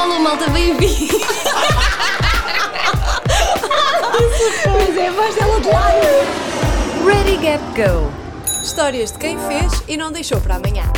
Alô, malta, bem-vindo! Mas é a voz dela de lado. Ready, Gap, Go! Histórias de quem fez e não deixou para amanhã.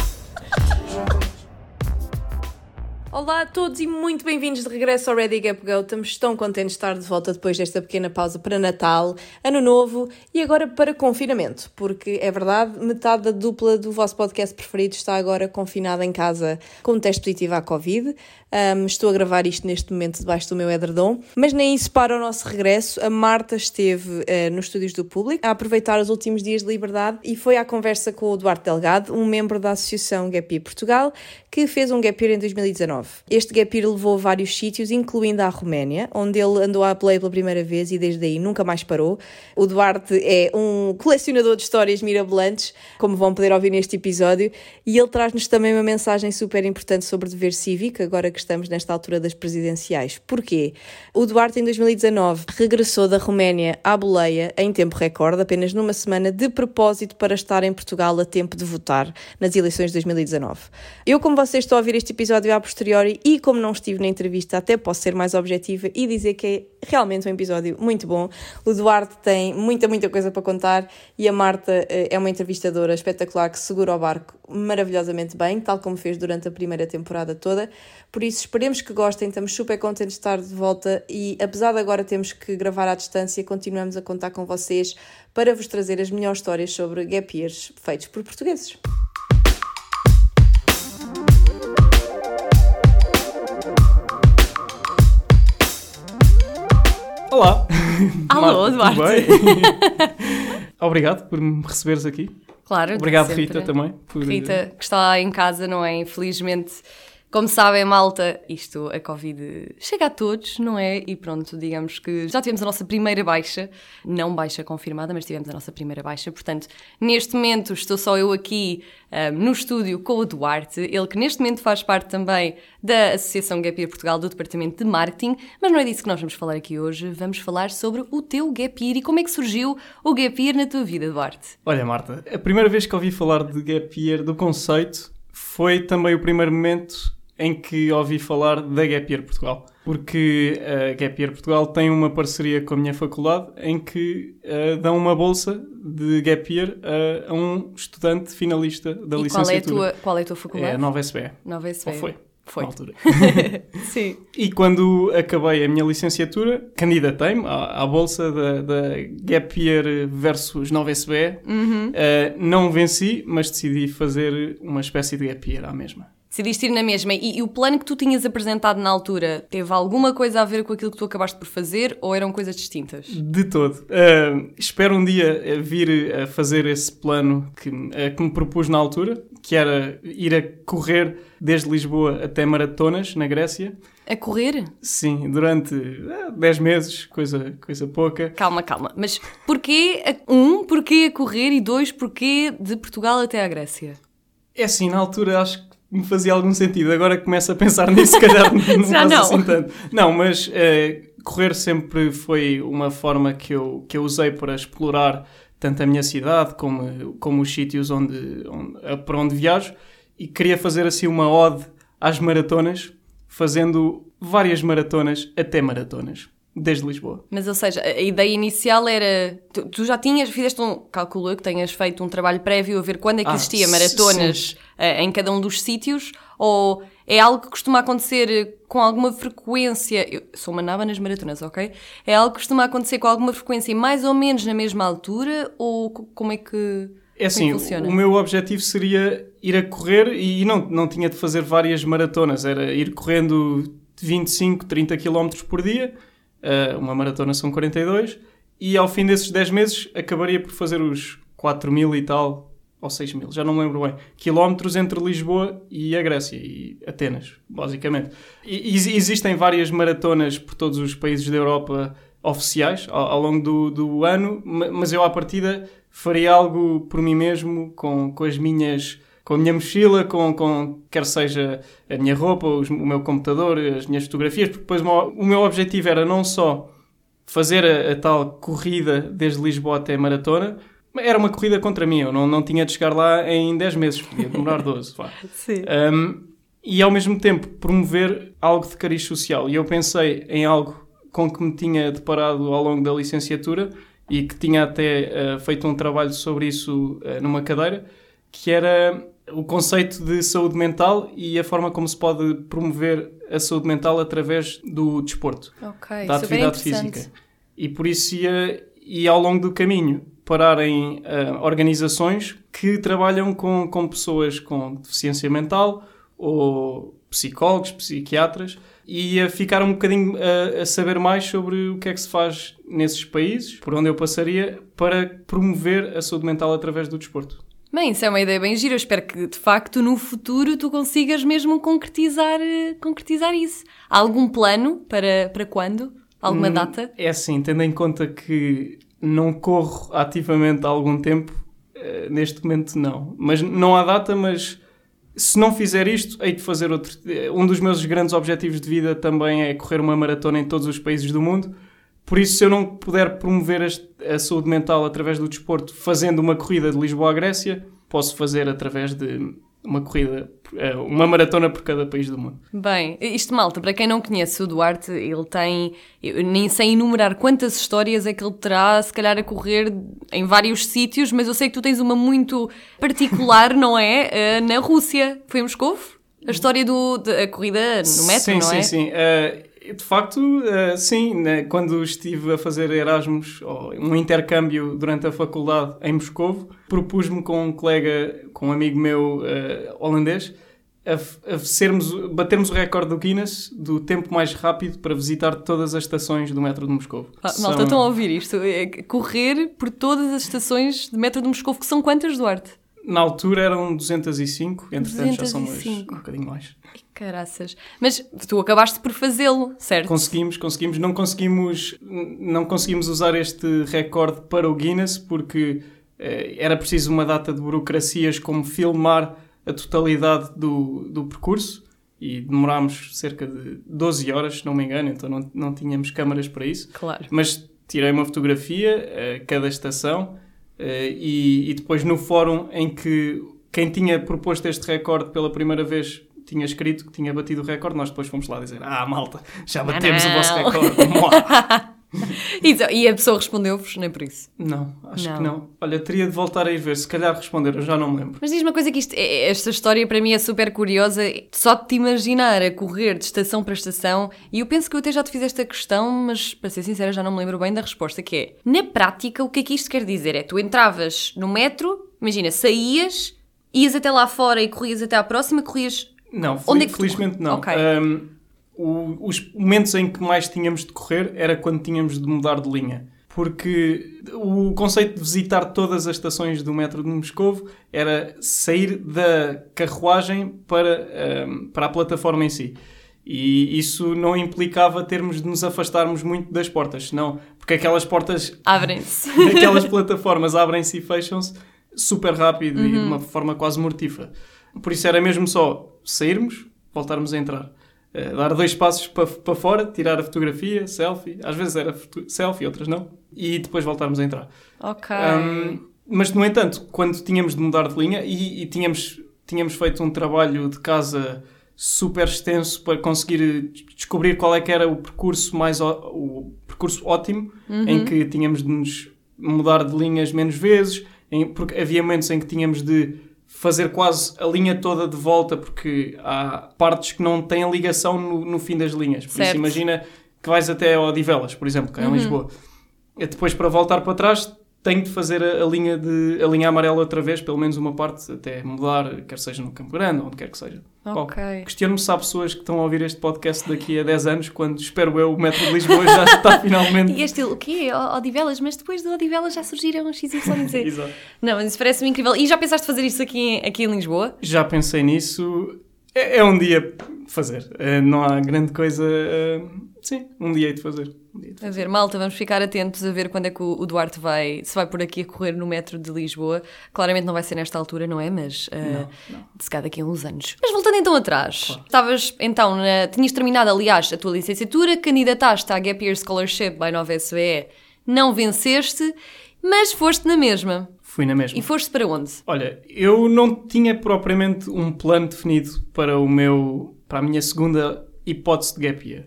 Olá a todos e muito bem-vindos de regresso ao Ready Gap Go. Estamos tão contentes de estar de volta depois desta pequena pausa para Natal, Ano Novo e agora para confinamento, porque é verdade, metade da dupla do vosso podcast preferido está agora confinada em casa com um teste positivo à Covid. Um, estou a gravar isto neste momento debaixo do meu edredom, mas nem isso para o nosso regresso. A Marta esteve uh, nos estúdios do público a aproveitar os últimos dias de liberdade e foi à conversa com o Duarte Delgado, um membro da Associação Gap Year Portugal, que fez um Gap Year em 2019. Este Gap Year levou a vários sítios, incluindo a Roménia, onde ele andou a play pela primeira vez e desde aí nunca mais parou. O Duarte é um colecionador de histórias mirabolantes, como vão poder ouvir neste episódio, e ele traz-nos também uma mensagem super importante sobre dever cívico, agora que estamos nesta altura das presidenciais. Porquê? O Duarte, em 2019, regressou da Roménia à Boleia em tempo recorde, apenas numa semana, de propósito para estar em Portugal a tempo de votar nas eleições de 2019. Eu, como vocês estão a ouvir este episódio a posteriori e como não estive na entrevista, até posso ser mais objetiva e dizer que é realmente um episódio muito bom. O Duarte tem muita, muita coisa para contar e a Marta eh, é uma entrevistadora espetacular que segura o barco maravilhosamente bem, tal como fez durante a primeira temporada toda. Por isso, esperemos que gostem, estamos super contentes de estar de volta e, apesar de agora termos que gravar à distância, continuamos a contar com vocês para vos trazer as melhores histórias sobre gap years feitos por portugueses. Olá! Alô, Marta, Duarte. Obrigado por me receberes aqui. Claro, Obrigado, sempre. Rita, também. Por... Rita, que está em casa, não é? Infelizmente, como sabem, malta, isto, a Covid chega a todos, não é? E pronto, digamos que já tivemos a nossa primeira baixa, não baixa confirmada, mas tivemos a nossa primeira baixa. Portanto, neste momento estou só eu aqui ahm, no estúdio com o Duarte, ele que neste momento faz parte também da Associação Gap Year Portugal, do Departamento de Marketing, mas não é disso que nós vamos falar aqui hoje. Vamos falar sobre o teu Gap Year e como é que surgiu o Gap Year na tua vida, Duarte. Olha, Marta, a primeira vez que ouvi falar de Gap Year, do conceito, foi também o primeiro momento em que ouvi falar da Gap Year Portugal. Porque a Gap Year Portugal tem uma parceria com a minha faculdade em que eh, dão uma bolsa de Gap Year a, a um estudante finalista da e qual é, a licenciatura. tua, qual é a tua É faculdade? a Nova SBE. Nova SBE. Ou foi? Foi. Na altura. Sim. E quando acabei a minha licenciatura, candidatei-me à, à bolsa da, da Gap Year versus Nova SBE. Uhum. Uh, não venci, mas decidi fazer uma espécie de Gap Year à mesma. Decidiste ir na mesma. E, e o plano que tu tinhas apresentado na altura teve alguma coisa a ver com aquilo que tu acabaste por fazer ou eram coisas distintas? De todo. Uh, espero um dia uh, vir a fazer esse plano que, uh, que me propus na altura, que era ir a correr desde Lisboa até maratonas na Grécia. A correr? Sim, durante uh, 10 meses, coisa, coisa pouca. Calma, calma. Mas porquê, a, um, porquê a correr e dois, porquê de Portugal até à Grécia? É assim, na altura acho que me fazia algum sentido. Agora começo a pensar nisso, se calhar não Já não. assim tanto. Não, mas eh, correr sempre foi uma forma que eu, que eu usei para explorar tanto a minha cidade como, como os sítios onde, onde, para onde viajo e queria fazer assim uma ode às maratonas, fazendo várias maratonas até maratonas, desde Lisboa. Mas, ou seja, a ideia inicial era. Tu, tu já tinhas, fizeste um. Calculo eu que tenhas feito um trabalho prévio a ver quando é que Ah, existia maratonas eh, em cada um dos sítios? Ou é algo que costuma acontecer com alguma frequência? Eu sou uma naba nas maratonas, ok? É algo que costuma acontecer com alguma frequência mais ou menos na mesma altura? Ou co- como é que. É assim, é funciona? o meu objetivo seria ir a correr e não, não tinha de fazer várias maratonas, era ir correndo 25, 30 km por dia, uh, uma maratona são 42, e ao fim desses 10 meses acabaria por fazer os 4 mil e tal, ou 6 mil, já não me lembro bem, quilómetros entre Lisboa e a Grécia, e Atenas, basicamente. E, existem várias maratonas por todos os países da Europa oficiais ao, ao longo do, do ano, ma- mas eu à partida faria algo por mim mesmo, com, com as minhas com a minha mochila, com, com quer seja a minha roupa, os- o meu computador, as minhas fotografias, porque depois o meu, o meu objetivo era não só fazer a, a tal corrida desde Lisboa até Maratona, era uma corrida contra mim, eu não, não tinha de chegar lá em 10 meses, podia demorar 12. vá. Sim. Um, e ao mesmo tempo promover algo de cariz social. E eu pensei em algo com que me tinha deparado ao longo da licenciatura e que tinha até uh, feito um trabalho sobre isso uh, numa cadeira, que era o conceito de saúde mental e a forma como se pode promover a saúde mental através do desporto, okay, da atividade física. E por isso ia, ia ao longo do caminho parar em uh, organizações que trabalham com, com pessoas com deficiência mental ou psicólogos, psiquiatras, e a ficar um bocadinho a, a, saber mais sobre o que é que se faz nesses países, por onde eu passaria, para promover a saúde mental através do desporto. Bem, isso é uma ideia bem gira. Eu espero que, de facto, no futuro tu consigas mesmo concretizar, concretizar isso. Há algum plano para, para quando? Alguma hum, data? É assim, tendo em conta que não corro ativamente há algum tempo, eh, neste momento não. Mas não há data, mas se não fizer isto, hei de fazer outro. Eh, um dos meus grandes objetivos de vida também é correr uma maratona em todos os países do mundo. Por isso, se eu não puder promover a, saúde mental através do desporto fazendo uma corrida de Lisboa à Grécia, posso fazer através de uma corrida, eh, uma maratona por cada país do mundo. Bem, isto malta, para quem não conhece o Duarte, ele tem, eu nem sei enumerar quantas histórias é que ele terá, se calhar a correr em vários sítios, mas eu sei que tu tens uma muito particular, não é? Eh, na Rússia. Foi em Moscou? A história do, da corrida no metro, sim, não sim, é? Sim, sim, uh, de facto, uh, sim, né, quando estive a fazer Erasmus, um intercâmbio durante a faculdade em Moscovo, propus-me com um colega, com um amigo meu uh, holandês, a, a sermos, batermos o recorde do Guinness do tempo mais rápido para visitar todas as estações do metro de Moscovo. Ah, são... Malta, estão a ouvir isto? É correr por todas as estações de metro de Moscovo, que são quantas, Duarte? Na altura eram 205, entretanto 205. já são mais, um bocadinho mais. Caraças. Mas tu acabaste por fazê-lo, certo? Conseguimos, conseguimos. Não conseguimos, não conseguimos usar este recorde para o Guinness porque eh, era preciso uma data de burocracias como filmar a totalidade do, do percurso e demorámos cerca de 12 horas, se não me engano, então não, não tínhamos câmaras para isso. Claro. Mas tirei uma fotografia a cada estação e, e, depois no fórum em que quem tinha proposto este recorde pela primeira vez tinha escrito que tinha batido o recorde, nós depois fomos lá dizer: Ah, malta, já batemos o vosso recorde. e a pessoa respondeu-vos, nem por isso? Não, acho não. que não. Olha, teria de voltar a ir ver, se calhar responder, eu já não me lembro. Mas diz uma coisa que isto, é, esta história para mim é super curiosa, só de te imaginar a correr de estação para estação, e eu penso que eu até já te fiz esta questão, mas para ser sincera já não me lembro bem da resposta, que é, na prática, o que é que isto quer dizer? É, tu entravas no metro, imagina, saías, ias até lá fora e corrias até à próxima, corrias... Não, Onde é que felizmente tu... não. Okay. Um, o, os momentos em que mais tínhamos de correr era quando tínhamos de mudar de linha. Porque o conceito de visitar todas as estações do metro de Moscovo era sair da carruagem para, um, para a plataforma em si. E isso não implicava termos de nos afastarmos muito das portas, não, porque aquelas portas abrem-se. aquelas plataformas abrem-se e fecham-se super rápido uhum. e de uhum. uma forma quase mortífera. Por isso era mesmo só sairmos, voltarmos a entrar. Uh, dar dois passos para pa fora, tirar a fotografia, selfie, às vezes era selfie, outras não, e depois voltarmos a entrar. Ok. Um, mas, no entanto, quando tínhamos de mudar de linha e, e, tínhamos, tínhamos feito um trabalho de casa super extenso para conseguir descobrir qual é que era o percurso mais o percurso ótimo uhum. em que tínhamos de nos mudar de linhas menos vezes, em, porque havia momentos em que tínhamos de fazer quase a linha toda de volta, porque há partes que não têm ligação no, no fim das linhas. Por certo. isso, imagina que vais até Odivelas, por exemplo, cá em uhum. Lisboa. E depois, para voltar para trás, tenho de fazer a, a, linha de a linha amarela outra vez, pelo menos uma parte, até mudar, quer seja no Campo Grande, onde quer que seja. Ok. Questiono-me se há pessoas que estão a ouvir este podcast daqui a 10 anos, quando espero eu o metro de Lisboa já está finalmente. E este o quê? Odivelas? Mas depois do Odivelas já surgiram XYZ. Exato. Não, mas isso parece-me incrível. E já pensaste fazer isso aqui, aqui em Lisboa? Já pensei nisso. É, é um dia fazer. Uh, não há grande coisa. Uh, sim, um dia hei de fazer. a ver, malta, vamos ficar atentos a ver quando é que o, Duarte vai, se vai por aqui a correr no metro de Lisboa. Claramente não vai ser nesta altura, não é? Mas uh, não, não. se calhar daqui a uns anos. Mas voltando então atrás, claro. estavas então, na, tinhas terminado aliás a tua licenciatura, candidataste à Gap Year Scholarship by Nova SBE, não venceste, mas foste na mesma. Fui na mesma. E foste para onde? Olha, eu não tinha propriamente um plano definido para o meu para a minha segunda hipótese de gap year.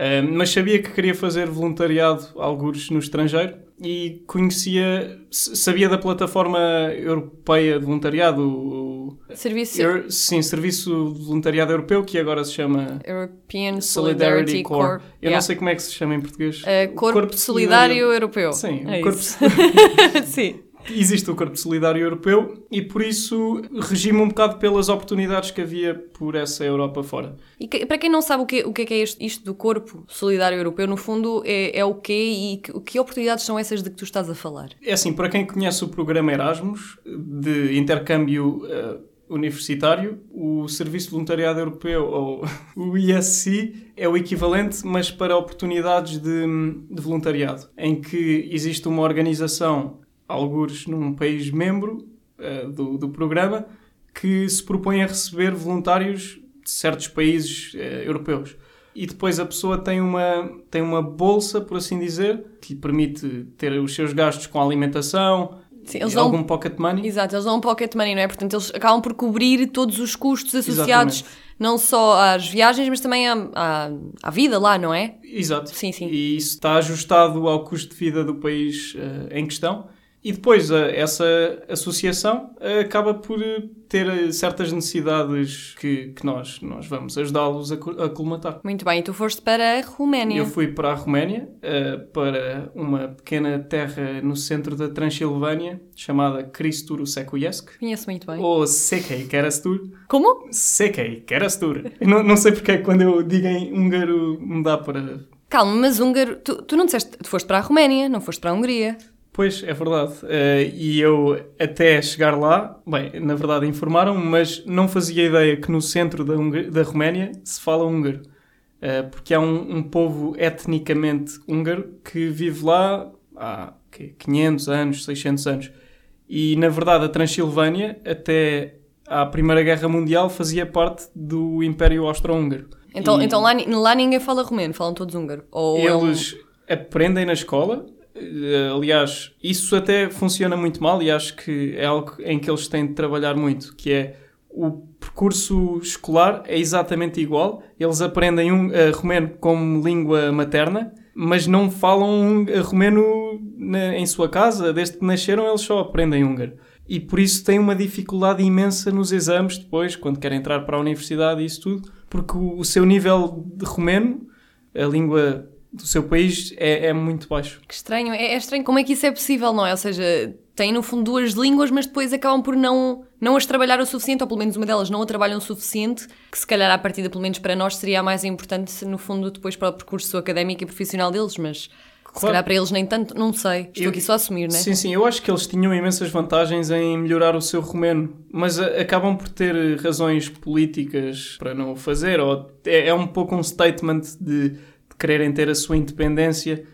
Uh, mas sabia que queria fazer voluntariado alguns no estrangeiro e conhecia, sabia da plataforma europeia de voluntariado, o, Serviço... Euro, sim, Serviço de Voluntariado Europeu, que agora se chama European Solidarity, Solidarity Corps. Corps. Eu Yeah. não sei como é que se chama em português. Uh, Corpo, Solidário Europeu. Sim, é Corpo. Sim. Existe o Corpo Solidário Europeu e por isso regi-me um bocado pelas oportunidades que havia por essa Europa fora. E que- para quem não sabe o que, o que é que é isto, isto do Corpo Solidário Europeu, no fundo é, é o quê e que, que oportunidades são essas de que tu estás a falar? É assim, para quem conhece o programa Erasmus, de intercâmbio eh, universitário, o Serviço de Voluntariado Europeu, ou o ISC, é o equivalente, mas para oportunidades de, de voluntariado, em que existe uma organização, algures num país membro eh, do, do programa, que se propõe a receber voluntários de certos países eh, europeus. E depois a pessoa tem uma, tem uma bolsa, por assim dizer, que lhe permite ter os seus gastos com alimentação, Sim, e dão- algum pocket money. Exato, eles dão um pocket money, não é? Portanto, eles acabam por cobrir todos os custos associados Exatamente. não só às viagens, mas também à, à, à vida lá, não é? Exato. Sim, sim. E isso está ajustado ao custo de vida do país eh, em questão. E depois eh, essa associação eh, acaba por eh, ter certas necessidades que, que nós, nós vamos ajudá-los a, co- a colmatar. Muito bem, e tu foste para a Roménia. Eu fui para a Roménia, para uma pequena terra no centro da Transilvânia, chamada Cristuru Secuyesc, Conheço muito bem. ou Sekei Kerastur. Como? Sekei Kerastur. Não, não sei porque é quando eu digo em húngaro me dá para... Calma, mas húngaro, tu, tu não disseste, tu foste para a Roménia, não foste para a Hungria. Pois, é verdade. Eh, e eu, até chegar lá, bem, na verdade informaram-me, mas não fazia ideia que no centro da, Hung- da Roménia se fala húngaro. Eh, porque há um, um povo etnicamente húngaro que vive lá há quê, 500 anos, 600 anos. E, na verdade, a Transilvânia, até à Primeira Guerra Mundial, fazia parte do Império Austro-Húngaro. Então, E- então lá, lá ninguém fala romeno, falam todos húngaro. Ou é um- eles aprendem na escola. Eh, Aliás, isso até funciona muito mal e acho que é algo em que eles têm de trabalhar muito, que é o percurso escolar é exatamente igual. Eles aprendem um, eh, romeno como língua materna, mas não falam eh, romeno na- em sua casa. Desde que nasceram, eles só aprendem húngaro. E por isso têm uma dificuldade imensa nos exames depois, quando querem entrar para a universidade e isso tudo, porque o, o seu nível de romeno, a língua do seu país, é, é muito baixo. Que estranho, é, é estranho como é que isso é possível, não é? Ou seja, têm no fundo duas línguas, mas depois acabam por não, não as trabalhar o suficiente, ou pelo menos uma delas não a trabalham o suficiente, que se calhar à partida, pelo menos para nós, seria a mais importante, no fundo, depois para o percurso académico e profissional deles, mas se Claro. calhar para eles nem tanto, não sei. Estou Eu- aqui só a assumir, não é? Sim, sim, eu acho que eles tinham imensas vantagens em melhorar o seu romeno, mas a- acabam por ter eh, razões políticas para não o fazer, ou é, é um pouco um statement de quererem ter a sua independência.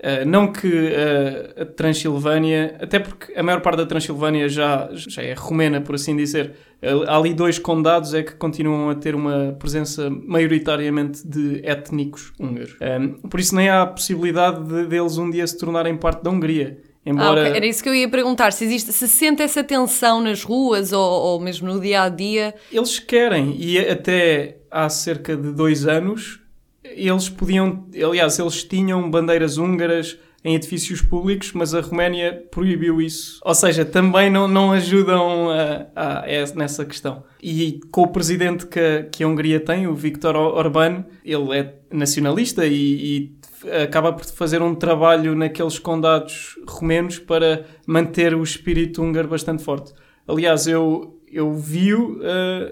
Uh, não que uh, a Transilvânia, até porque a maior parte da Transilvânia já, já é romena, por assim dizer. Uh, há ali dois condados é que continuam a ter uma presença maioritariamente de étnicos húngaros. Um, por isso nem há a possibilidade de, deles um dia se tornarem parte da Hungria. Ah, Embora ok. Era isso que eu ia perguntar. Se existe, se sente essa tensão nas ruas ou, ou mesmo no dia a dia. eles querem, e até há cerca de dois anos, eles podiam, aliás, eles tinham bandeiras húngaras em edifícios públicos, mas a Roménia proibiu isso. Ou seja, também não, não ajudam a, a- a- nessa questão. E com o presidente que, a- que a Hungria tem, o Viktor Orbán, ele é nacionalista e, e acaba por fazer um trabalho naqueles condados romenos para manter o espírito húngaro bastante forte. Aliás, eu, eu vi-o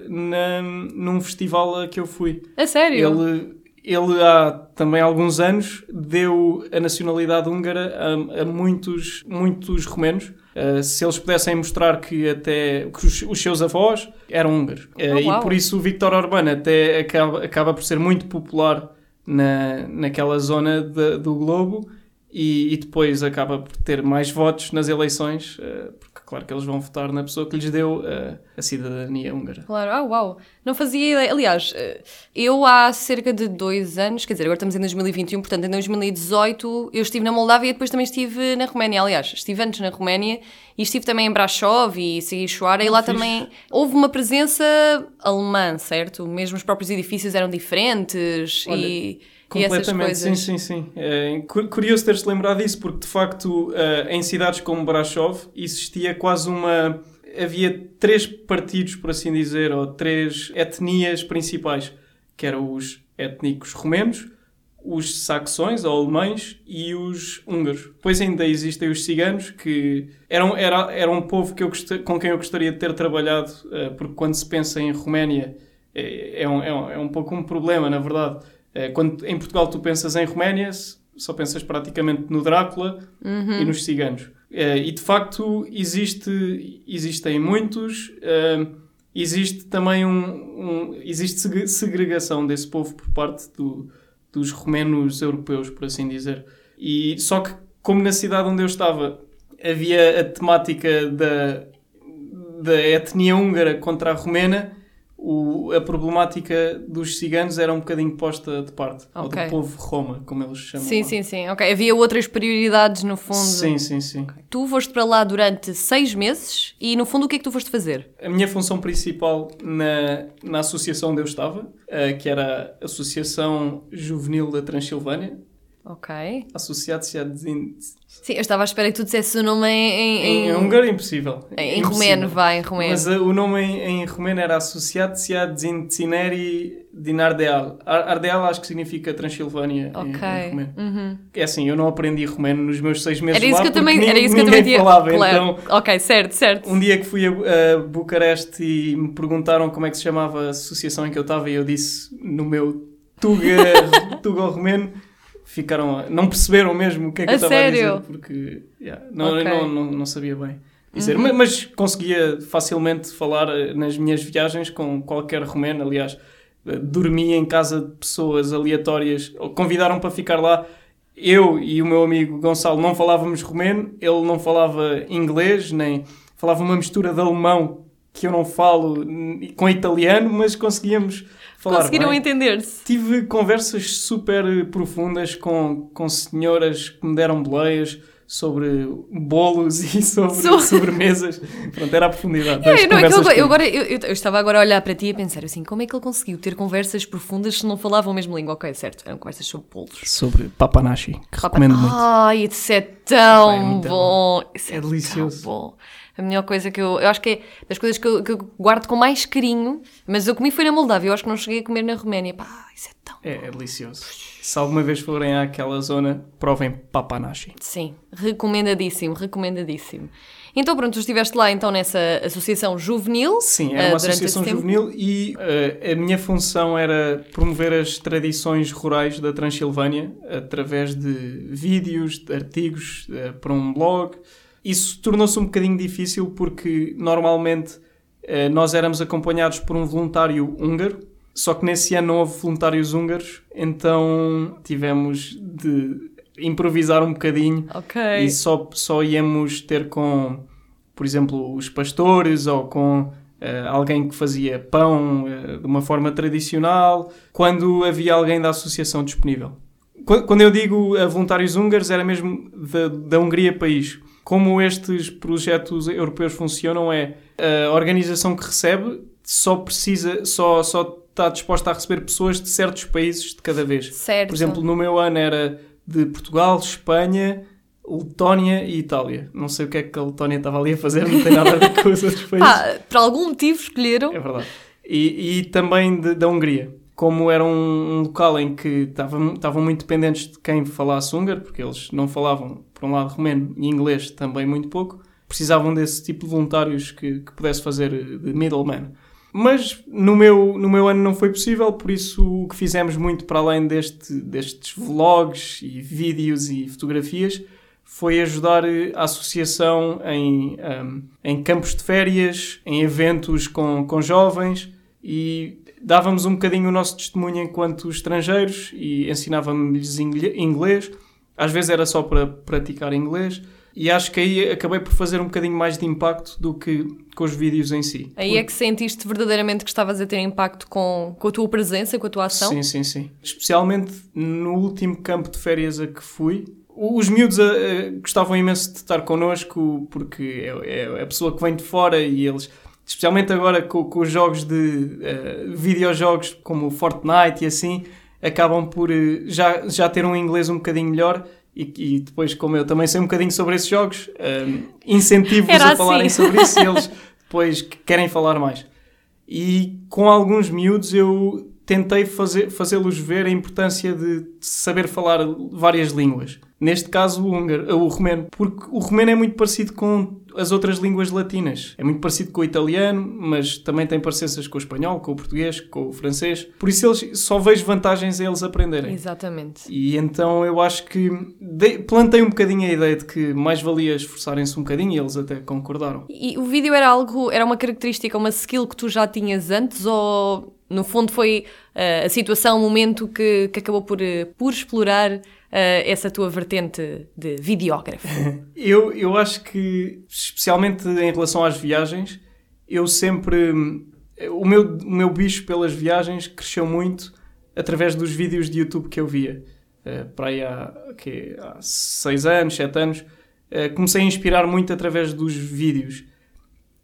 na- num festival a que eu fui. A sério? Ele, ele há também alguns anos deu a nacionalidade húngara a, a muitos, muitos romenos. Uh, se eles pudessem mostrar que até que os, os seus avós eram húngaros. Uh, Oh, e por isso o Viktor Orbán até acaba, acaba por ser muito popular na, naquela zona de- do globo e, e depois acaba por ter mais votos nas eleições, uh, claro que eles vão votar na pessoa que lhes deu uh, a cidadania húngara. Claro, ah, uau, não fazia ideia. Aliás, eh, eu há cerca de dois anos, quer dizer, agora estamos em 2021, portanto em 2018 eu estive na Moldávia e depois também estive na Roménia. Aliás, estive antes na Roménia e estive também em Brasov e Sighișoara e lá fixe. também houve uma presença alemã, certo? Mesmo os próprios edifícios eram diferentes Olha, e, Completamente, sim, sim, sim. É cu- curioso teres-te lembrado disso, porque de facto eh, em cidades como Brasov existia quase uma. Havia três partidos, por assim dizer, ou três etnias principais, que eram os étnicos romenos, os saxões ou alemães e os húngaros. Depois ainda existem os ciganos, que eram, era, era um povo que eu gost- com quem eu gostaria de ter trabalhado, eh, porque quando se pensa em Roménia é, é, um, é, um, é um pouco um problema, na verdade. Eh, Quando em Portugal tu pensas em Roménia, só pensas praticamente no Drácula e nos ciganos. Eh, E de facto existe, existem muitos. eh, Existe também um, um- existe seg- segregação desse povo por parte do- dos romenos europeus, por assim dizer. E só que como na cidade onde eu estava havia a temática da, da etnia húngara contra a romena, o- a problemática dos ciganos era um bocadinho posta de parte. Ou Ok. do povo Roma, como eles chamam. Sim, lá. sim, sim. Ok, havia outras prioridades no fundo. Sim, sim, sim. Tu foste para lá durante seis meses e no fundo o que é que tu foste fazer? A minha função principal na, na associação onde eu estava, eh, que era a Associação Juvenil da Transilvânia, Ok. Associatia de... Sim, eu estava à espera que tu dissesse o nome em... Em, em, húngaro é impossível. em Impossível. romeno, vai, em romeno. Mas uh, o nome em, em romeno era Associatia Zincineri din Ardeal. Ar- Ardeal acho que significa Transilvânia em- Ok. em, romeno. Uhum. É assim, eu não aprendi romeno nos meus seis meses Era isso lá que eu também, nin- era isso que eu também tinha. falava. claro. Então, Ok, certo, certo. um dia que fui a, a Bucareste e me perguntaram como é que se chamava a associação em que eu estava e eu disse no meu Tuga, Tuga romeno, ficaram a- não perceberam mesmo o que é que A eu estava a dizer porque yeah, não, Ok. não, não, não sabia bem dizer, Uhum. mas, mas conseguia facilmente falar eh, nas minhas viagens com qualquer romeno, aliás eh, dormia em casa de pessoas aleatórias, convidaram para ficar lá. Eu e o meu amigo Gonçalo não falávamos romeno, ele não falava inglês, nem falava uma mistura de alemão que eu não falo com italiano, mas conseguíamos falar Conseguiram entender-se. Tive conversas super profundas com, com senhoras que me deram boleias sobre bolos e sobre So- sobremesas. Pronto, era a profundidade É, não, é eu, eu, agora, eu, eu- estava agora a olhar para ti e a pensar assim, como é que ele conseguiu ter conversas profundas se não falavam a mesma língua? Ok, certo, eram conversas sobre bolos. Sobre papanashi, que Papa- recomendo muito. Ai, isso é tão é muito bom. Isso É tão delicioso. bom. A melhor coisa que eu. Eu acho que é das coisas que eu, que eu guardo com mais carinho, mas eu comi foi na Moldávia, eu acho que não cheguei a comer na Roménia. Pá, isso é tão. É, é delicioso. Se alguma vez forem àquela zona, provem papanashi. Sim, recomendadíssimo, recomendadíssimo. Então pronto, tu estiveste lá então nessa associação juvenil. Sim, eh, era uma esse associação juvenil e eh, a minha função era promover as tradições rurais da Transilvânia através de vídeos, de artigos eh, para um blog. Isso tornou-se um bocadinho difícil porque normalmente eh, nós éramos acompanhados por um voluntário húngaro, só que nesse ano não houve voluntários húngaros, então tivemos de improvisar um bocadinho Ok. e só, só íamos ter com, por exemplo, os pastores ou com eh, alguém que fazia pão eh, de uma forma tradicional, quando havia alguém da associação disponível. Qu- Quando eu digo voluntários húngaros, era mesmo da, da Hungria país. Como estes projetos europeus funcionam é a organização que recebe só precisa, só, só está disposta a receber pessoas de certos países de cada vez. Certo. Por exemplo, no meu ano era de Portugal, Espanha, Letónia e Itália. Não sei o que é que a Letónia estava ali a fazer, não tem nada a ver com os outros países. Pá, por algum motivo escolheram. É verdade. E, e também de- da Hungria. Como era um, um local em que estavam, estavam muito dependentes de quem falasse húngaro, porque eles não falavam, por um lado, romeno e inglês também muito pouco, precisavam desse tipo de voluntários que, que pudesse fazer de middleman. Mas no meu, no meu ano não foi possível, por isso o que fizemos muito para além deste, destes vlogs e vídeos e fotografias foi ajudar eh, a associação em, ahm, em campos de férias, em eventos com, com jovens e dávamos um bocadinho o nosso testemunho enquanto estrangeiros e ensinávamos-lhes inglês. Às vezes era só para praticar inglês E acho que aí acabei por fazer um bocadinho mais de impacto do que com os vídeos em si. Aí é que sentiste verdadeiramente que estavas a ter impacto com, com a tua presença, com a tua ação? Sim, sim, sim. Especialmente no último campo de férias a que fui. Os miúdos uh, gostavam imenso de estar connosco porque é, é, a pessoa que vem de fora e eles, especialmente agora com, com os jogos de uh, videojogos como Fortnite e assim, acabam por uh, já, já ter um inglês um bocadinho melhor e, e, depois, como eu também sei um bocadinho sobre esses jogos, um, incentivo-vos a assim. falarem sobre isso e eles depois querem falar mais. E com alguns miúdos eu tentei fazê-los ver a importância de saber falar várias línguas. Neste caso, o húngaro, o romeno, porque o romeno é muito parecido com as outras línguas latinas. É muito parecido com o italiano, mas também tem parecenças com o espanhol, com o português, com o francês. Por isso eles só vejo vantagens a eles aprenderem. Exatamente. E então eu acho que de, plantei um bocadinho a ideia de que mais valia esforçarem-se um bocadinho e eles até concordaram. E o vídeo era algo, era uma característica, uma skill que tu já tinhas antes ou no fundo foi uh, a situação, o momento que, que acabou por, uh, por explorar uh, essa tua vertente de videógrafo? eu, eu acho que, especialmente em relação às viagens, eu sempre. O meu, o meu bicho pelas viagens cresceu muito através dos vídeos de YouTube que eu via. para aí há, okay, há seis anos, sete anos, comecei a inspirar muito através dos vídeos.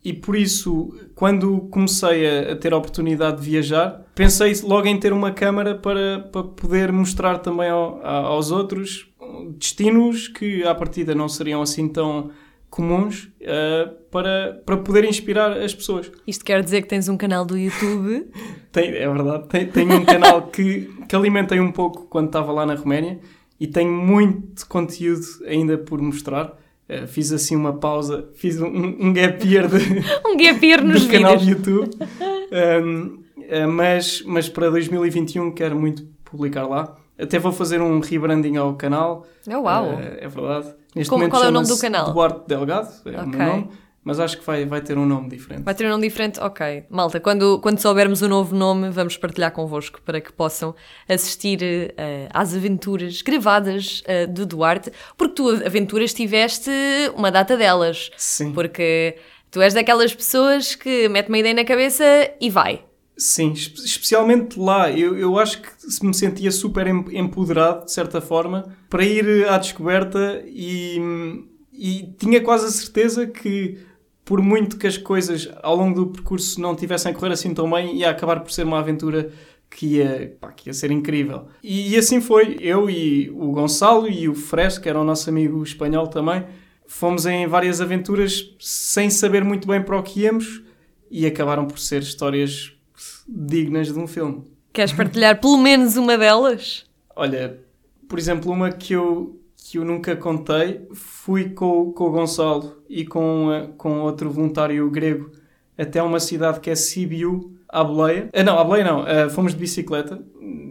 E por isso, quando comecei a, a, ter a oportunidade de viajar, pensei logo em ter uma câmara para, para poder mostrar também ao, a, aos outros destinos que à partida não seriam assim tão comuns uh, para, para poder inspirar as pessoas. Isto quer dizer que tens um canal do YouTube? Tem, é verdade, tenho, tenho um canal que, que alimentei um pouco quando estava lá na Roménia e tenho muito conteúdo ainda por mostrar. Uh, fiz assim uma pausa, fiz um, um gap year de, um gap year nos do canal do YouTube. Um, uh, eh, mas, mas para 2021 quero muito publicar lá. Até vou fazer um rebranding ao canal. Oh, uau! Uh, é verdade. Neste Como, momento qual é o nome do canal? Duarte Delgado, é okay. o meu nome mas acho que vai, vai ter um nome diferente. Vai ter um nome diferente? Ok. Malta, quando, quando soubermos o novo nome, vamos partilhar convosco para que possam assistir uh, às aventuras gravadas uh, do Duarte, porque tu aventuras tiveste uma data delas. Sim. Porque tu és daquelas pessoas que mete uma ideia na cabeça e vai. Sim, especialmente lá. Eu, eu acho que me sentia super empoderado, de certa forma, para ir à descoberta e, e tinha quase a certeza que por muito que as coisas ao longo do percurso não tivessem a correr assim tão bem, ia acabar por ser uma aventura que ia, pá, que ia ser incrível. E, e, assim foi. Eu e o Gonçalo e o Fresco, que era o nosso amigo espanhol também, fomos em várias aventuras sem saber muito bem para o que íamos e acabaram por ser histórias dignas de um filme. Queres partilhar pelo menos uma delas? Olha, por exemplo, uma que eu que eu nunca contei, fui com, com o Gonçalo e com, eh, com outro voluntário grego até uma cidade que é Sibiu, à boleia. Uh, não, à boleia não, uh, fomos de bicicleta.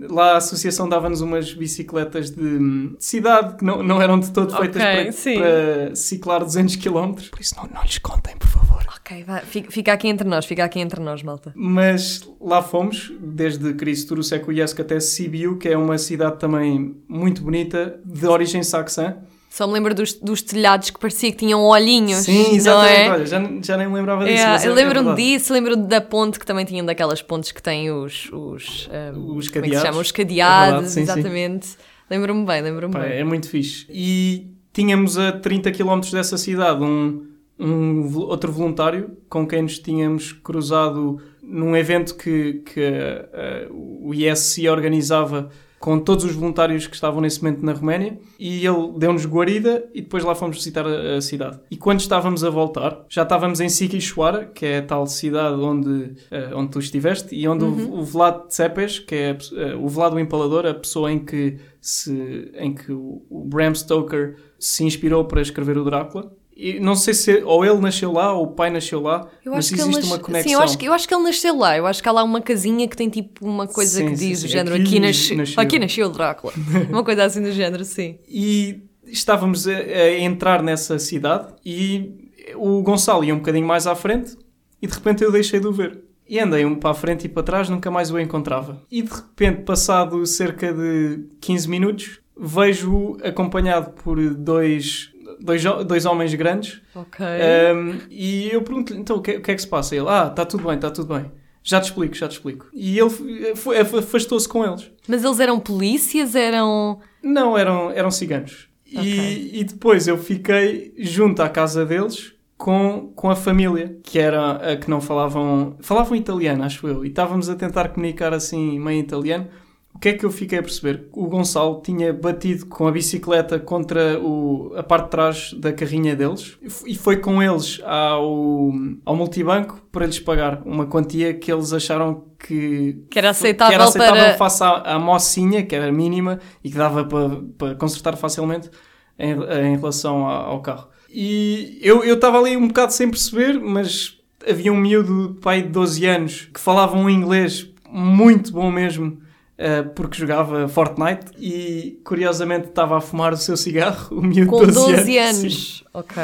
Lá a associação dava-nos umas bicicletas de, de, cidade que não, não eram de todo feitas okay, para, para, ciclar 200 km. Por isso não, não lhes contem, por favor. Ok, vai, fica aqui entre nós, fica aqui entre nós, malta. Mas lá fomos, desde Cristo Secuiesc até Sibiu, que é uma cidade também muito bonita, de origem saxã. Só me lembro dos, dos telhados que parecia que tinham olhinhos. Sim, exatamente. É? Olha, já, já nem me lembrava disso. É, eu é lembro-me é disso, lembro da ponte que também tinham daquelas pontes que têm os. Os, um, os cadeados. É chamam? Os cadeados, é sim, exatamente. Lembro-me bem, lembro-me bem. É muito fixe. E tínhamos a 30 km dessa cidade um um outro voluntário com quem nos tínhamos cruzado num evento que, que uh, o ISC organizava com todos os voluntários que estavam nesse momento na Roménia e ele deu-nos guarida e depois lá fomos visitar a, a, cidade. E quando estávamos a voltar, já estávamos em Siquixuara, que é a tal cidade onde, uh, onde tu estiveste, e onde uhum. o, o Vlad Tsepes, que é uh, o Vlad o Empalador, a pessoa em que, se, em que o, o Bram Stoker se inspirou para escrever o Drácula, e não sei se ou ele nasceu lá ou o pai nasceu lá, eu mas existe nas... uma conexão. Sim, eu acho, que, eu acho que ele nasceu lá. Eu acho que há lá uma casinha que tem tipo uma coisa sim, que diz sim, o género aqui, aqui, nas... nasceu. aqui nasceu o Drácula. uma coisa assim do género, sim. E estávamos a, a, entrar nessa cidade e o Gonçalo ia um bocadinho mais à frente e de repente eu deixei de o ver. E andei um para a frente e para trás, nunca mais o encontrava. E de repente, passado cerca de 15 minutos, vejo-o acompanhado por dois dois, dois homens grandes. Ok. Um, e eu pergunto-lhe, então, o que, o que é que se passa? Ele, ah, está tudo bem, está tudo bem. Já te explico, já te explico. E ele foi- afastou-se com eles. Mas eles eram polícias, eram. Não, eram, eram ciganos. Ok. E, e depois eu fiquei junto à casa deles com, com a família, que era a que não falavam. Falavam italiano, acho eu. E estávamos a tentar comunicar assim, meio italiano. O que é que eu fiquei a perceber? O Gonçalo tinha batido com a bicicleta contra o, a parte de trás da carrinha deles e foi com eles ao, ao multibanco para lhes pagar uma quantia que eles acharam que, Que era aceitável que era aceitável para- face à, à mocinha, que era mínima e que dava para, para consertar facilmente em, em relação a- ao carro. E eu eu estava ali um bocado sem perceber, mas havia um miúdo pai de 12 anos que falava um inglês muito bom mesmo. Eh, porque jogava Fortnite e curiosamente estava a fumar o seu cigarro, o miúdo Com de 12, 12 anos. Sim. Ok.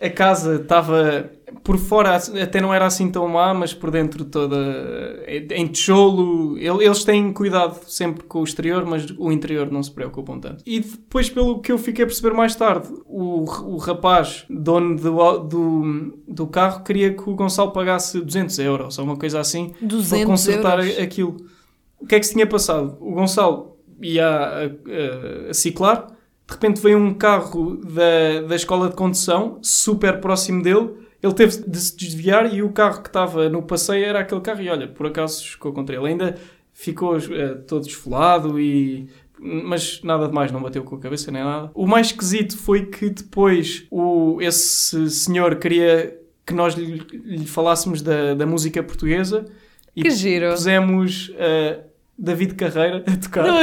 A casa estava por fora, até não era assim tão má, mas por dentro toda eh, em tijolo. Ele- Eles têm cuidado sempre com o exterior, mas o interior não se preocupam tanto. E depois, pelo que eu fiquei a perceber mais tarde, o, o rapaz, dono do, do, do carro, queria que o Gonçalo pagasse 200 euros ou uma coisa assim 200 para consertar euros. aquilo. O que é que se tinha passado? O Gonçalo ia a, a- a ciclar, de repente veio um carro da, da escola de condução, super próximo dele, ele teve de se desviar e o carro que estava no passeio era aquele carro e olha, por acaso chocou contra ele. Ainda ficou eh, todo esfolado e... Mas nada de mais, não bateu com a cabeça nem nada. O mais esquisito foi que depois o, esse senhor queria que nós lhe, lhe falássemos da, da música portuguesa e Que giro. pusemos eh, David Carreira a tocar. Não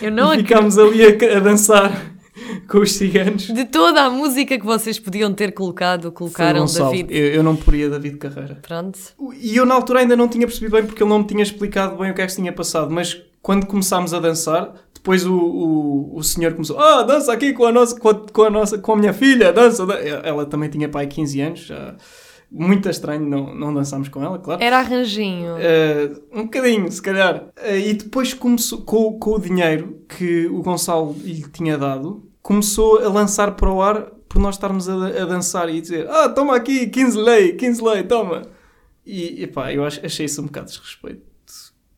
Eu não e ficámos ali a, a dançar com os ciganos. De toda a música que vocês podiam ter colocado, colocaram. David. Eu, eu não poria David Carreira. Pronto. E eu na altura ainda não tinha percebido bem porque ele não me tinha explicado bem o que é que se tinha passado. Mas quando começámos a dançar, depois o, o, o senhor começou: Ah, dança aqui com a, nossa, com, a, com a nossa, com a minha filha, dança. dan-" Ela também tinha pai 15 anos, já. Muito estranho não, não dançámos com ela, claro. Era arranjinho. Uh, um bocadinho, se calhar. Uh, e depois começou, com, com o dinheiro que o Gonçalo lhe tinha dado, começou a lançar para o ar por nós estarmos a, a dançar e dizer: Ah, toma aqui, 15 lei, 15 lei, toma. E epá, eu ach- achei isso um bocado desrespeito.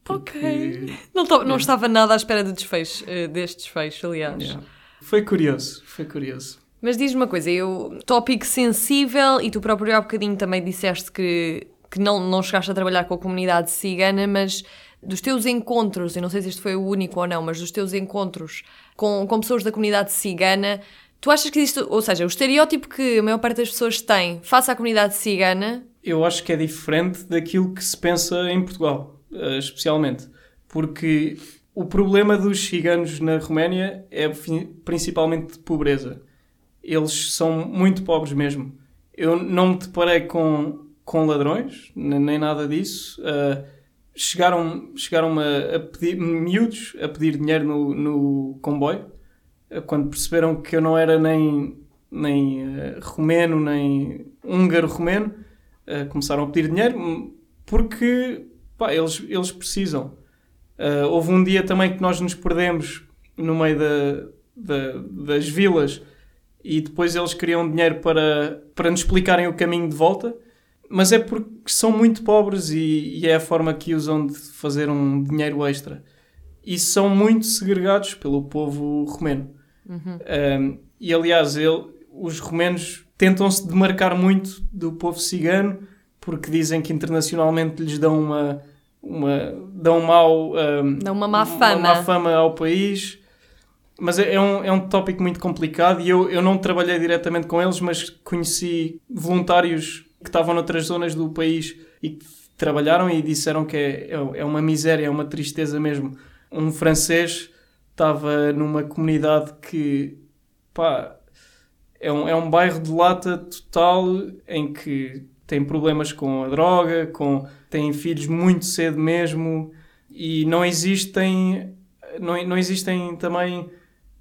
Ok. Porque, Não, to- não estava nada à espera de desfecho, eh, deste desfecho, aliás. yeah. Foi curioso, foi curioso. Mas diz-me uma coisa, eu, tópico sensível, e tu próprio há bocadinho também disseste que, que não, não chegaste a trabalhar com a comunidade cigana, mas dos teus encontros, eu não sei se este foi o único ou não, mas dos teus encontros com, com pessoas da comunidade cigana, tu achas que existe, ou seja, o estereótipo que a maior parte das pessoas tem face à comunidade cigana, eu acho que é diferente daquilo que se pensa em Portugal, eh, especialmente. Porque o problema dos ciganos na Roménia é principalmente de pobreza. Eles são muito pobres mesmo. Eu não me deparei com, com ladrões, ne- nem nada disso. Eh, chegaram chegaram a, a pedir, miúdos, a pedir dinheiro no, no comboio, eh, quando perceberam que eu não era nem, nem eh, romeno, nem húngaro-romeno. Uh, começaram a pedir dinheiro hum, porque pá, eles, eles precisam. Uh, houve um dia também que nós nos perdemos no meio da, da- das vilas e depois eles queriam dinheiro para, para nos explicarem o caminho de volta, mas é porque são muito pobres e, e é a forma que usam de fazer um dinheiro extra. E são muito segregados pelo povo romeno. Um, e aliás, ele, os romenos tentam-se demarcar muito do povo cigano porque dizem que internacionalmente lhes dão uma, uma dão mau, um, Dão uma má fama. má fama ao país. Mas é, é um, é um tópico muito complicado e eu, eu não trabalhei diretamente com eles, mas conheci voluntários que estavam noutras zonas do país e que trabalharam e disseram que é, é, é uma miséria, é uma tristeza mesmo. Um francês estava numa comunidade que, pá, é um, é um bairro de lata total em que tem problemas com a droga, com, têm filhos muito cedo mesmo e não existem, não, não existem também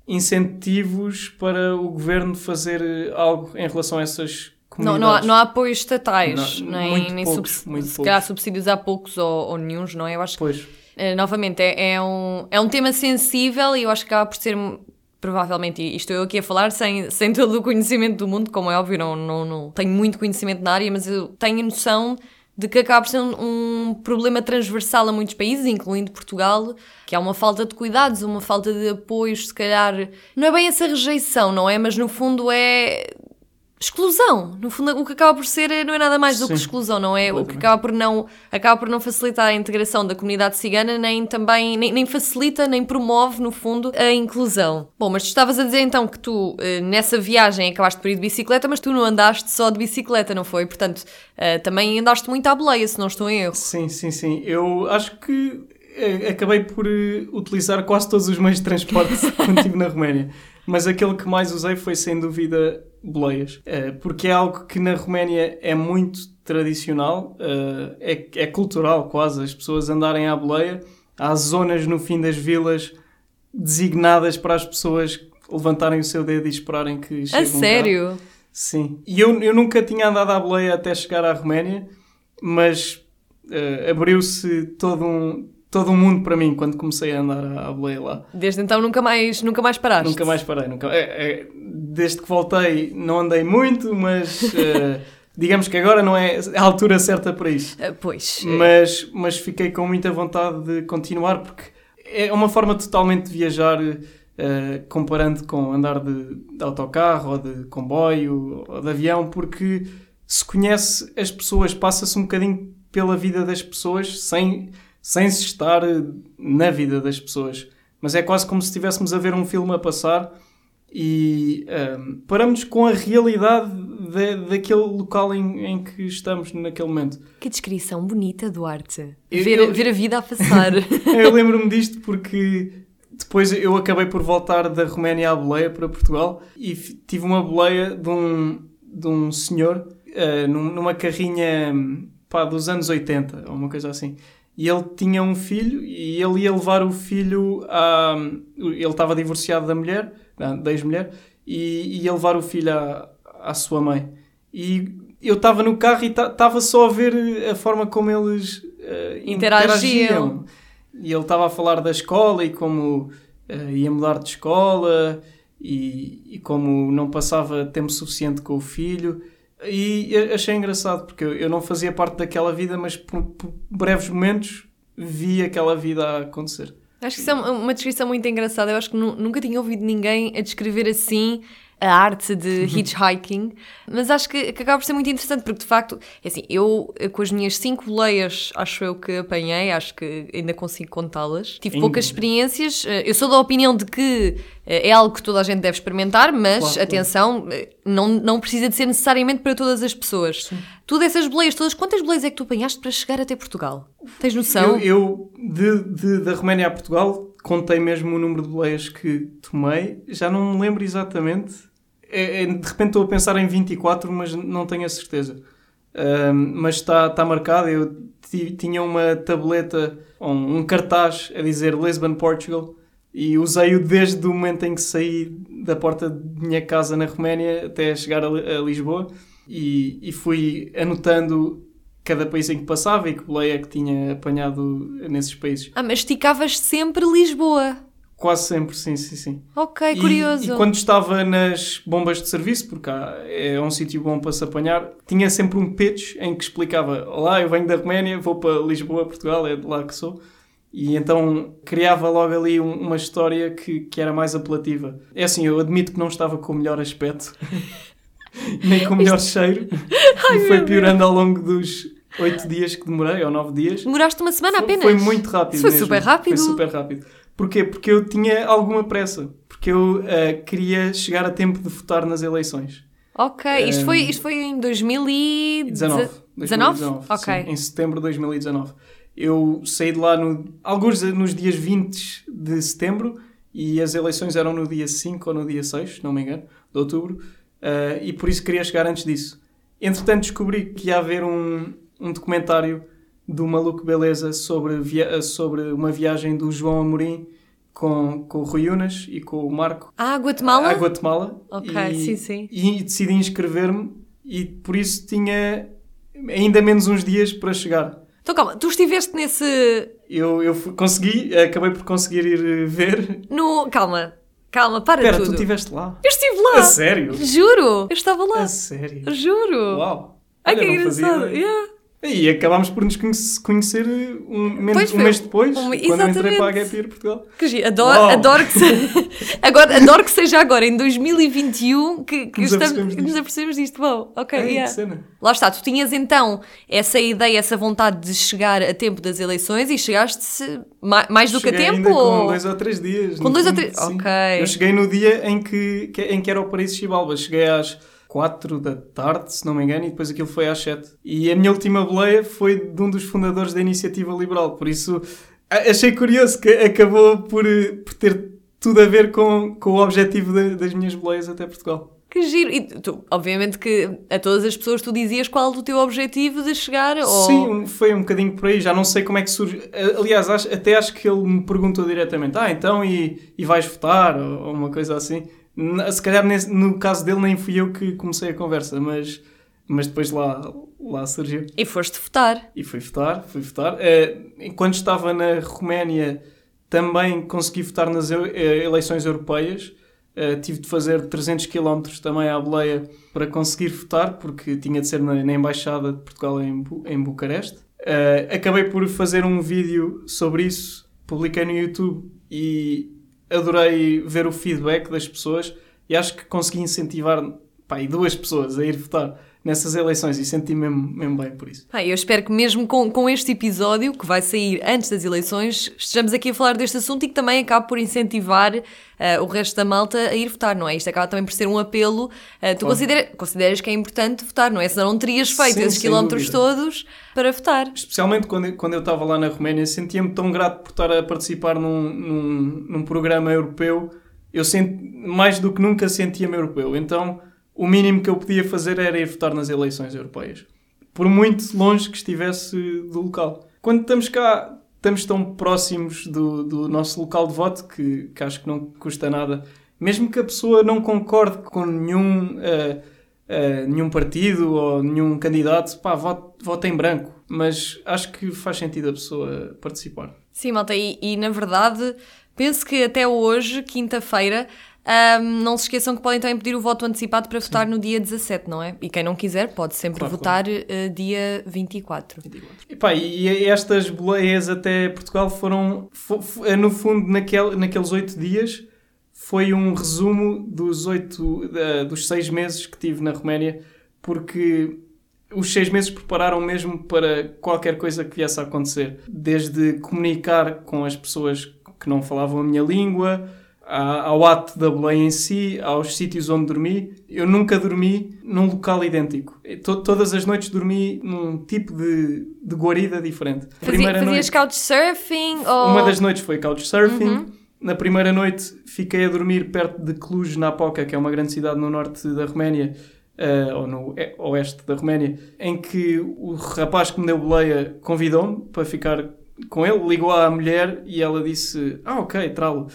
incentivos para o governo fazer algo em relação a essas não, comunidades. não, há, não há apoios estatais, Não, nem, muito nem poucos, subs- muito se poucos. calhar subsídios há poucos ou, ou nenhuns, não é? Eu acho que Pois, Eh, novamente, é, é um, é um tema sensível e eu acho que acaba por ser provavelmente, e estou eu aqui a falar sem, sem todo o conhecimento do mundo, como é óbvio, não, não, não tenho muito conhecimento na área, mas eu tenho noção de que acaba por ser um, um problema transversal a muitos países, incluindo Portugal, que há uma falta de cuidados, uma falta de apoios, se calhar. Não é bem essa rejeição, não é? Mas no fundo é exclusão. No fundo, o que acaba por ser não é nada mais do que exclusão, não é? O que acaba por não, acaba por não facilitar a integração da comunidade cigana, nem também, nem, nem, facilita, nem promove, no fundo, a inclusão. Bom, mas tu estavas a dizer então que tu, eh, nessa viagem, acabaste por ir de bicicleta, mas tu não andaste só de bicicleta, não foi? Portanto, eh, também andaste muito à boleia, se não estou em erro. Sim, sim, sim. Eu acho que eh, acabei por utilizar quase todos os meios de transporte quando estive na Roménia. Mas aquele que mais usei foi, sem dúvida, boleias. Eh, porque é algo que na Roménia é muito tradicional, eh, é, é cultural quase, as pessoas andarem à boleia. Há zonas no fim das vilas designadas para as pessoas levantarem o seu dedo e esperarem que chegue A sério? Sim. E eu, eu nunca tinha andado à boleia até chegar à Roménia, mas uh, abriu-se todo um, todo um mundo para mim quando comecei a andar à, boleia lá. Desde então nunca mais, nunca mais paraste? Nunca mais parei. Nunca, é, é, desde que voltei não andei muito, mas uh, digamos que agora não é a altura certa para isso. Uh, pois. Mas, mas fiquei com muita vontade de continuar porque é uma forma totalmente de viajar uh, comparando com andar de, de autocarro ou de comboio ou de avião porque se conhece as pessoas, passa-se um bocadinho pela vida das pessoas sem sem se estar na vida das pessoas. Mas é quase como se estivéssemos a ver um filme a passar e um, paramos com a realidade de, daquele local em, em, que estamos naquele momento. Que descrição bonita, Duarte. Eu, ver, eu, ver a vida a passar. eu lembro-me disto porque depois eu acabei por voltar da Roménia à boleia para Portugal e tive uma boleia de um, de um senhor uh, numa carrinha pá, dos anos 80, ou uma coisa assim e ele tinha um filho e ele ia levar o filho a. Ele estava divorciado da mulher, da ex-mulher, e ia levar o filho à, à sua mãe. E eu estava no carro e estava só a ver a forma como eles uh, interagiam. interagiam. E ele estava a falar da escola e como uh, ia mudar de escola e, e como não passava tempo suficiente com o filho. E achei engraçado, porque eu não fazia parte daquela vida, mas por, por breves momentos vi aquela vida a acontecer. Acho que isso é uma descrição muito engraçada. Eu acho que nunca tinha ouvido ninguém a descrever assim a arte de hitchhiking, mas acho que, que acaba por ser muito interessante porque de facto, é assim, eu com as minhas cinco boleias, acho eu que apanhei, acho que ainda consigo contá-las. Tive poucas experiências, eh, eu sou da opinião de que eh, é algo que toda a gente deve experimentar, mas claro, atenção, claro. Eh, não, não precisa de ser necessariamente para todas as pessoas. Sim. Tu dessas boleias todas, quantas boleias é que tu apanhaste para chegar até Portugal? Tens noção? Eu, eu de, de, da Roménia a Portugal, contei mesmo o número de boleias que tomei, já não me lembro exatamente. É, é, de repente estou a pensar em 24, mas não tenho a certeza. Mas está tá marcado. Eu tinha uma tableta, um, um cartaz a dizer Lisbon, Portugal, e usei-o desde o momento em que saí da porta de minha casa na Roménia até chegar a, a Lisboa. E, e, fui anotando cada país em que passava e que boleia que tinha apanhado nesses países. Ah, mas esticavas sempre Lisboa. Quase sempre, sim, sim, sim. Ok, e, curioso. E quando estava nas bombas de serviço, porque é um sítio bom para se apanhar, tinha sempre um pitch em que explicava: Olá, eu venho da Roménia, vou para Lisboa, Portugal, é de lá que sou. E então criava logo ali um, uma história que, que era mais apelativa. É assim, eu admito que não estava com o melhor aspecto, nem com o melhor cheiro, Ai, e foi piorando ao longo dos oito dias que demorei, ou nove dias. Demoraste uma semana foi, apenas? Foi muito rápido. Foi mesmo. super rápido. Foi super rápido. Porquê? Porque eu tinha alguma pressa. Porque eu uh, queria chegar a tempo de votar nas eleições. Ok, isto, um, foi, isto foi em 2019? 2019? Ok. Sim, em setembro de 2019. Eu saí de lá no, alguns nos dias 20 de setembro e as eleições eram no dia 5 ou no dia 6, não me engano, de outubro, uh, e por isso queria chegar antes disso. Entretanto, descobri que ia haver um, um documentário do Maluco Beleza sobre, via sobre uma viagem do João Amorim com, com o Rui Unas e com o Marco. Ah, Guatemala? A Guatemala. Ok, e, sim, sim. E decidi inscrever-me e por isso tinha ainda menos uns dias para chegar. Então calma, tu estiveste nesse. Eu, eu consegui, acabei por conseguir ir ver. No. Calma, Calma, para Espera, tudo. tu estiveste lá? Eu estive lá. A sério? Juro. Eu estava lá. A sério? Juro. Uau! Ai, Olha, que engraçado. Yeah. E acabámos por nos conhece- conhecer um, men- Pois um mês depois, Um- quando entrei para a Gap Year Portugal. Que giro. Adoro, adoro, que se... agora, adoro que seja agora, em 2021, que, que Nos estamos, apercebemos que nos disto. apercebemos disto. Bom, ok, Ei, yeah. cena. Lá está, tu tinhas então essa ideia, essa vontade de chegar a tempo das eleições e chegaste ma- mais do que a Cheguei tempo? ainda com ou- dois ou três dias. Com dois ou três- sim. ok. Eu cheguei no dia em que, que- em que era o Paris Chibalba. Cheguei às 4 da tarde, se não me engano, e depois aquilo foi às 7. E a minha última boleia foi de um dos fundadores da Iniciativa Liberal. Por isso, achei curioso que acabou por, eh, por ter tudo a ver com, com o objetivo da- das minhas boleias até Portugal. Que giro. E tu, obviamente que a todas as pessoas tu dizias qual o teu objetivo de chegar ou... Sim, foi um bocadinho por aí. Já não sei como é que surge. Aliás, acho- até acho que ele me perguntou diretamente: Ah, então e, e vais votar? Ou, ou uma coisa assim. Se calhar nesse- no caso dele nem fui eu que comecei a conversa, mas, mas depois lá, lá surgiu. E foste votar. E fui votar, fui votar. Eh, Enquanto estava na Roménia, também consegui votar nas eu- eh, eleições europeias. Eh, tive de fazer 300 km também à boleia para conseguir votar, porque tinha de ser na, na Embaixada de Portugal em, Bu- em Bucareste. Acabei por fazer um vídeo sobre isso, publiquei no YouTube e adorei ver o feedback das pessoas e acho que consegui incentivar pá, duas pessoas a ir votar nessas eleições e senti mesmo, mesmo bem por isso. Ah, eu espero que mesmo com, com este episódio, que vai sair antes das eleições, estejamos aqui a falar deste assunto e que também acabe por incentivar ah, o resto da malta a ir votar, não é? Isto acaba também por ser um apelo. Ah, tu considera- consideras que é importante votar, não é? Senão não terias feito Sim, esses quilómetros dúvida. todos para votar. Especialmente quando, eu- quando eu estava lá na Roménia, sentia-me tão grato por estar a participar num, num, num programa europeu. Eu sent, mais do que nunca sentia-me europeu. Então, o mínimo que eu podia fazer era ir votar nas eleições europeias. Por muito longe que estivesse do local. Quando estamos cá, estamos tão próximos do, do nosso local de voto que, que acho que não custa nada. Mesmo que a pessoa não concorde com nenhum, eh, eh, nenhum partido ou nenhum candidato, pá, vote, vote em branco. Mas acho que faz sentido a pessoa participar. Sim, malta, e, e na verdade, penso que até hoje, quinta-feira, ahm, não se esqueçam que podem também pedir o voto antecipado para votar no dia 17, não é? E quem não quiser pode sempre Claro, votar eh, dia 24. E, pá, e estas boleias até Portugal foram, fo- fo- é, no fundo, naquel, naqueles oito dias, foi um resumo dos oito, dos seis meses que tive na Roménia, porque os seis meses prepararam mesmo para qualquer coisa que viesse a acontecer. Desde comunicar com as pessoas que não falavam a minha língua, ao ato da boleia em si, aos sítios onde dormi. Eu nunca dormi num local idêntico. To- todas as noites dormi num tipo de, de guarida diferente. Fazia, fazias couchsurfing ou... Uma das noites foi couchsurfing. Uhum. Na primeira noite fiquei a dormir perto de Cluj, na Poca, que é uma grande cidade no norte da Roménia, eh, ou no oeste da Roménia, em que o rapaz que me deu boleia convidou-me para ficar com ele, ligou à mulher e ela disse: Ah, ok, tralo.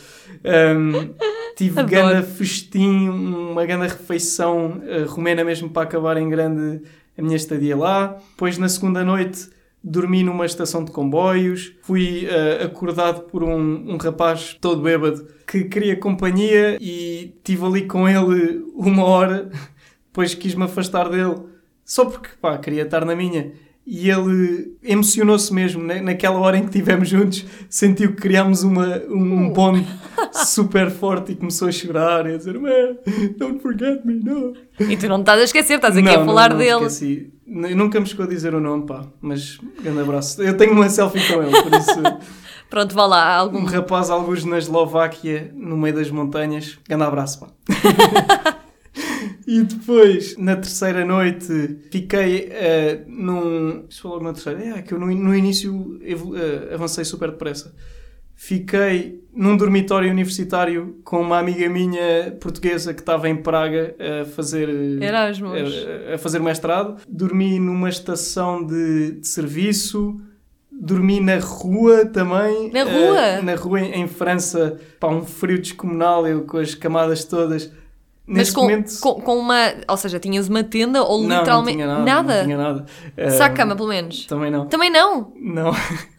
Um, tive grande festim, uma grande refeição eh, romena mesmo para acabar em grande a minha estadia lá. Depois, na segunda noite, dormi numa estação de comboios. Fui eh, acordado por um, um rapaz todo bêbado que queria companhia e estive ali com ele uma hora. Depois quis-me afastar dele só porque pá, queria estar na minha. E ele emocionou-se mesmo na- naquela hora em que estivemos juntos. Sentiu que criámos uma, um bond super forte e começou a chorar e a dizer: don't forget me, no. E tu não estás a esquecer, estás aqui Não, a falar não, não dele. esqueci. Nunca me chegou a dizer o nome, pá. Mas grande abraço. Eu tenho uma selfie com ele, por isso. Pronto, vá lá, algum... Um rapaz, alguns na Eslováquia, no meio das montanhas. Grande abraço, pá. e depois, na terceira noite, fiquei eh, num. Isto foi logo na terceira. É, que eu no, no início eh, avancei super depressa. Fiquei num dormitório universitário com uma amiga minha portuguesa que estava em Praga a fazer. eh, Erasmus. a, a fazer mestrado. Dormi numa estação de, de serviço. Dormi na rua também. Na rua? na rua em, em França. Pá, um frio descomunal, eu com as camadas todas. Mas com, momento. com, com uma... Ou seja, tinhas uma tenda ou não, literalmente... não tinha nada. Não tinha nada. Eh, Só a cama, pelo menos. Também não. Também não? Não.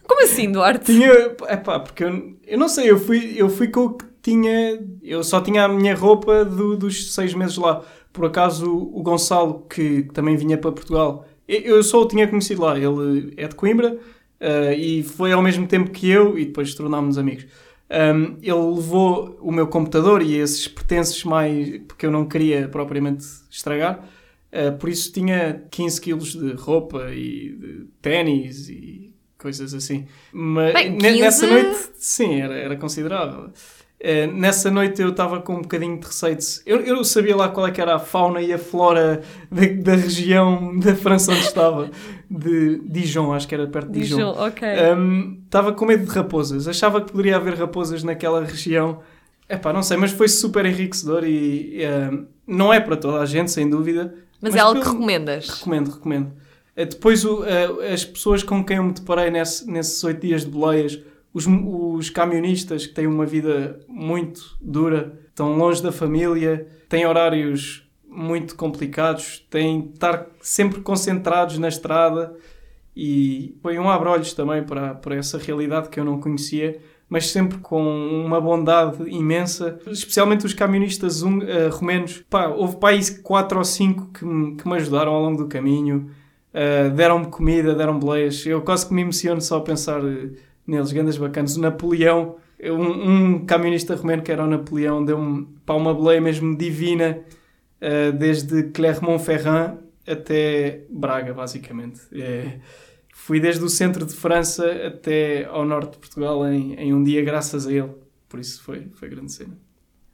Como assim, Duarte? Tinha. Epá, porque eu, eu não sei, eu fui, eu fui com o que tinha. Eu só tinha a minha roupa do- dos seis meses lá. Por acaso o Gonçalo, que também vinha para Portugal, eu só o tinha conhecido lá. Ele é de Coimbra eh, e foi ao mesmo tempo que eu e depois tornámos-nos amigos. Um, ele levou o meu computador e esses pertences mais. porque eu não queria propriamente estragar. Uh, por isso tinha 15 quilos de roupa e de ténis e coisas assim. Mas Bem, ne- 15? nessa noite, sim, era, era considerável. Uh, nessa noite eu estava com um bocadinho de receio. Eu, eu sabia lá qual é que era a fauna e a flora da, da região da França onde estava, de Dijon, acho que era perto de Dijon. Dijon, ok. Estava com medo de raposas. Achava que poderia haver raposas naquela região. Epá, não sei, mas foi super enriquecedor e um, não é para toda a gente, sem dúvida. Mas, é algo que pelo- recomendas. Recomendo, recomendo. Eh, Depois, eh, as pessoas com quem eu me deparei nesse- nesses oito dias de boleias, os, os camionistas que têm uma vida muito dura, estão longe da família, têm horários muito complicados, têm de estar sempre concentrados na estrada e foi um abre-olhos também para, para essa realidade que eu não conhecia, mas sempre com uma bondade imensa, especialmente os camionistas hung- eh, romenos. Pá, houve aí quatro ou cinco que me, que me ajudaram ao longo do caminho, eh, deram-me comida, deram boleias. Eu quase que me emociono só a pensar eh, neles, grandes bacanas. O Napoleão, um, um camionista romeno que era o Napoleão, deu-me pá, uma boleia mesmo divina, eh, desde Clermont-Ferrand até Braga, basicamente. É, fui desde o centro de França até ao norte de Portugal em, em um dia, graças a ele. Por isso foi, foi grande cena.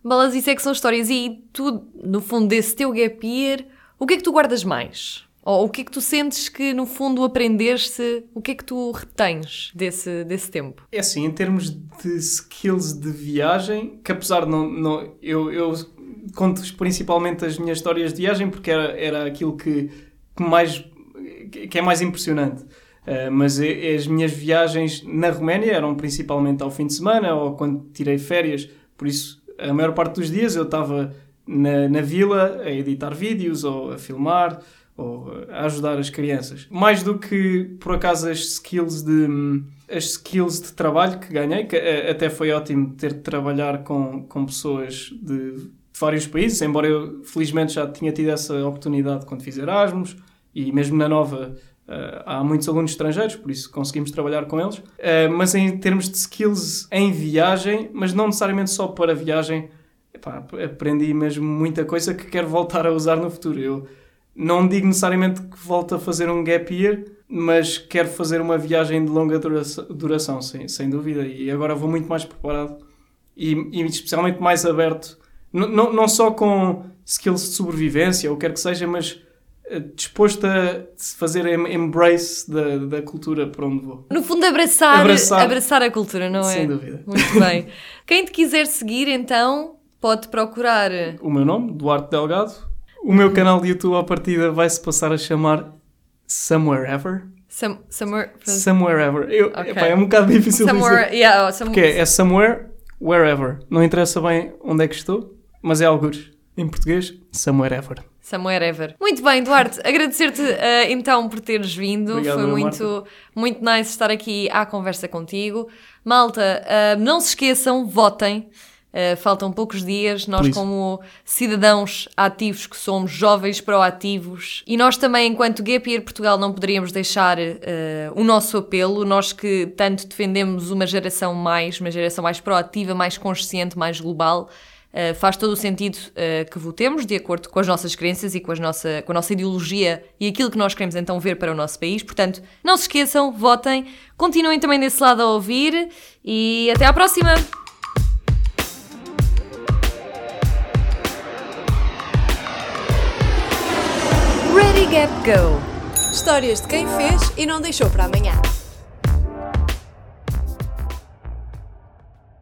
Balas, isso é que são histórias. E tu, no fundo, desse teu gap year, o que é que tu guardas mais? Ou o que é que tu sentes que, no fundo, aprendeste? O que é que tu retens desse, desse tempo? É assim, em termos de skills de viagem, que apesar de não. não eu, eu conto principalmente as minhas histórias de viagem porque era, era aquilo que, que mais. que é mais impressionante. Uh, mas e- as minhas viagens na Roménia eram principalmente ao fim de semana ou quando tirei férias, por isso a maior parte dos dias eu estava na, na vila a editar vídeos ou a filmar ou a ajudar as crianças. Mais do que por acaso as skills de as skills de trabalho que ganhei, que até foi ótimo ter de trabalhar com, com pessoas de, vários países, embora eu felizmente já tinha tido essa oportunidade quando fiz Erasmus e mesmo na Nova eh, há muitos alunos estrangeiros, por isso conseguimos trabalhar com eles. Eh, mas em termos de skills em viagem, mas não necessariamente só para viagem, epá, aprendi mesmo muita coisa que quero voltar a usar no futuro. Eu não digo necessariamente que volto a fazer um gap year, mas quero fazer uma viagem de longa duração, duração sem, sem dúvida. E agora vou muito mais preparado e, e especialmente mais aberto, N- não só com skills de sobrevivência, ou quer que seja, mas eh, disposto a fazer em- embrace da, da cultura para onde vou. No fundo, abraçar, Abraçar. abraçar. a cultura, não é? Sem dúvida. Muito bem. Quem te quiser seguir, então, pode procurar. O meu nome, Duarte Delgado. O meu canal de YouTube à partida vai se passar a chamar Somewhere Ever. Some, somewhere. Somewhere Ever. Eu, Ok. epá, é um bocado difícil dizer. Somewhere. Yeah, oh, some- Porque é somewhere, wherever. Não interessa bem onde é que estou, mas é algures. Em português, somewhere ever. Somewhere ever. Muito bem, Duarte, agradecer-te eh, então por teres vindo. Obrigado, Foi Marta. muito, muito nice estar aqui à conversa contigo. Malta, eh, não se esqueçam, votem. Eh, faltam poucos dias. Nós, como cidadãos ativos que somos, jovens proativos, e nós também, enquanto Gap Year Portugal, não poderíamos deixar eh, o nosso apelo. Nós que tanto defendemos uma geração mais, uma geração mais proativa, mais consciente, mais global. Uh, faz todo o sentido uh, que votemos de acordo com as nossas crenças e com, as nossa, com a nossa ideologia e aquilo que nós queremos então ver para o nosso país. Portanto, não se esqueçam, votem, continuem também desse lado a ouvir e até à próxima! Ready Gap Go. Histórias de quem fez e não deixou para amanhã.